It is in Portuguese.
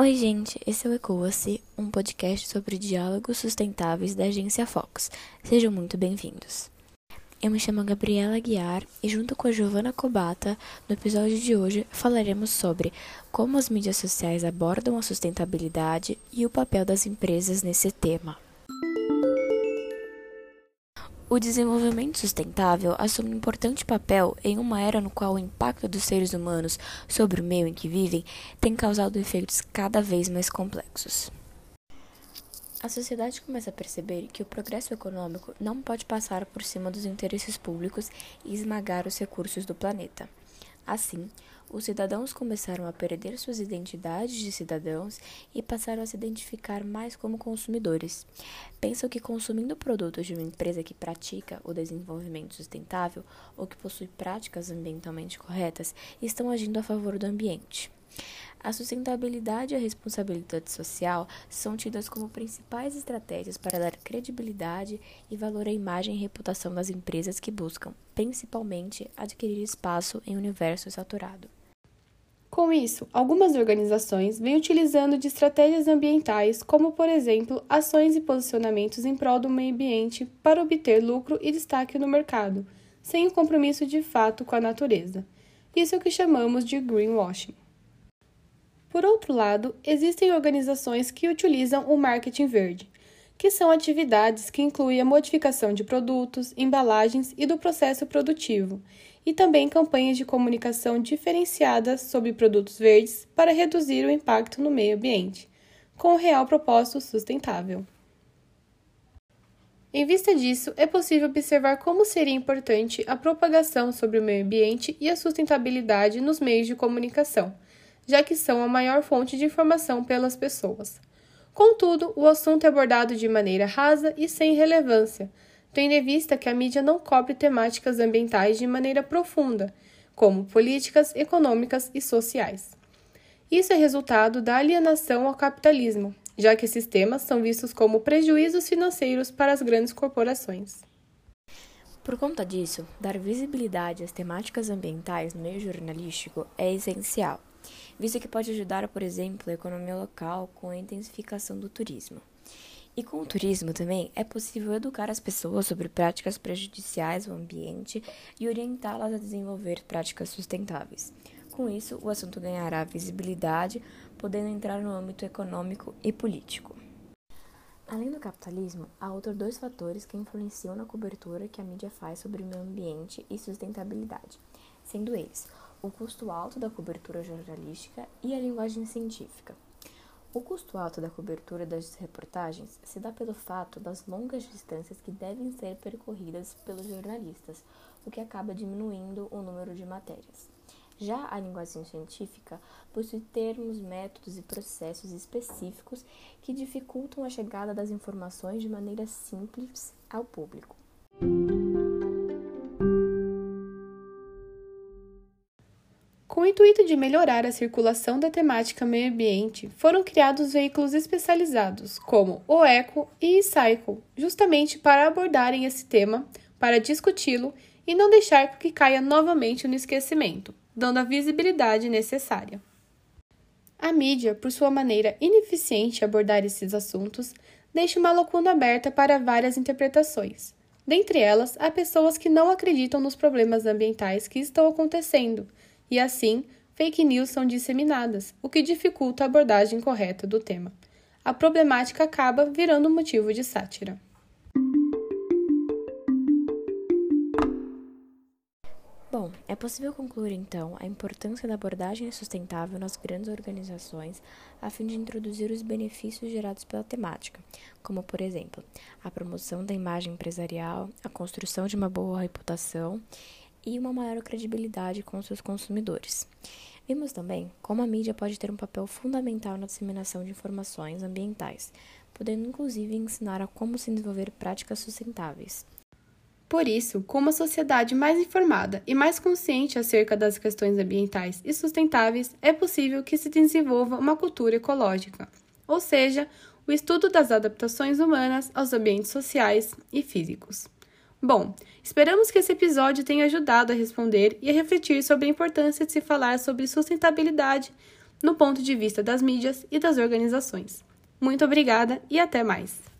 Oi, gente, esse é o Ecoa-se, um podcast sobre diálogos sustentáveis da agência Fox. Sejam muito bem-vindos. Eu me chamo Gabriela Guiar e, junto com a Giovana Cobata, no episódio de hoje falaremos sobre como as mídias sociais abordam a sustentabilidade e o papel das empresas nesse tema. O desenvolvimento sustentável assume um importante papel em uma era no qual o impacto dos seres humanos sobre o meio em que vivem tem causado efeitos cada vez mais complexos. A sociedade começa a perceber que o progresso econômico não pode passar por cima dos interesses públicos e esmagar os recursos do planeta. Assim, os cidadãos começaram a perder suas identidades de cidadãos e passaram a se identificar mais como consumidores. Pensam que consumindo produtos de uma empresa que pratica o desenvolvimento sustentável ou que possui práticas ambientalmente corretas estão agindo a favor do ambiente. A sustentabilidade e a responsabilidade social são tidas como principais estratégias para dar credibilidade e valor à imagem e reputação das empresas que buscam, principalmente, adquirir espaço em universo saturado. Com isso, algumas organizações vêm utilizando de estratégias ambientais, como por exemplo, ações e posicionamentos em prol do meio ambiente para obter lucro e destaque no mercado, sem o compromisso de fato com a natureza. Isso é o que chamamos de greenwashing. Por outro lado, existem organizações que utilizam o marketing verde, que são atividades que incluem a modificação de produtos, embalagens e do processo produtivo, e também campanhas de comunicação diferenciadas sobre produtos verdes para reduzir o impacto no meio ambiente, com o real propósito sustentável. Em vista disso, é possível observar como seria importante a propagação sobre o meio ambiente e a sustentabilidade nos meios de comunicação já que são a maior fonte de informação pelas pessoas. Contudo, o assunto é abordado de maneira rasa e sem relevância, tendo em vista que a mídia não cobre temáticas ambientais de maneira profunda, como políticas, econômicas e sociais. Isso é resultado da alienação ao capitalismo, já que esses temas são vistos como prejuízos financeiros para as grandes corporações. Por conta disso, dar visibilidade às temáticas ambientais no meio jornalístico é essencial visto que pode ajudar, por exemplo, a economia local com a intensificação do turismo. E com o turismo também é possível educar as pessoas sobre práticas prejudiciais ao ambiente e orientá-las a desenvolver práticas sustentáveis. Com isso, o assunto ganhará visibilidade, podendo entrar no âmbito econômico e político. Além do capitalismo, há outros dois fatores que influenciam na cobertura que a mídia faz sobre o meio ambiente e sustentabilidade, sendo eles o custo alto da cobertura jornalística e a linguagem científica. O custo alto da cobertura das reportagens se dá pelo fato das longas distâncias que devem ser percorridas pelos jornalistas, o que acaba diminuindo o número de matérias. Já a linguagem científica possui termos, métodos e processos específicos que dificultam a chegada das informações de maneira simples ao público. Com o intuito de melhorar a circulação da temática meio ambiente, foram criados veículos especializados, como o Eco e Cycle, justamente para abordarem esse tema, para discuti-lo e não deixar que caia novamente no esquecimento, dando a visibilidade necessária. A mídia, por sua maneira ineficiente de abordar esses assuntos, deixa uma lacuna aberta para várias interpretações. Dentre elas, há pessoas que não acreditam nos problemas ambientais que estão acontecendo e assim fake news são disseminadas, o que dificulta a abordagem correta do tema. A problemática acaba virando motivo de sátira. Bom, é possível concluir então a importância da abordagem sustentável nas grandes organizações a fim de introduzir os benefícios gerados pela temática, como, por exemplo, a promoção da imagem empresarial, a construção de uma boa reputação e uma maior credibilidade com seus consumidores. Vimos também como a mídia pode ter um papel fundamental na disseminação de informações ambientais, podendo inclusive ensinar a como se desenvolver práticas sustentáveis. Por isso, com uma sociedade mais informada e mais consciente acerca das questões ambientais e sustentáveis, é possível que se desenvolva uma cultura ecológica, ou seja, o estudo das adaptações humanas aos ambientes sociais e físicos. Bom, esperamos que esse episódio tenha ajudado a responder e a refletir sobre a importância de se falar sobre sustentabilidade no ponto de vista das mídias e das organizações. Muito obrigada e até mais!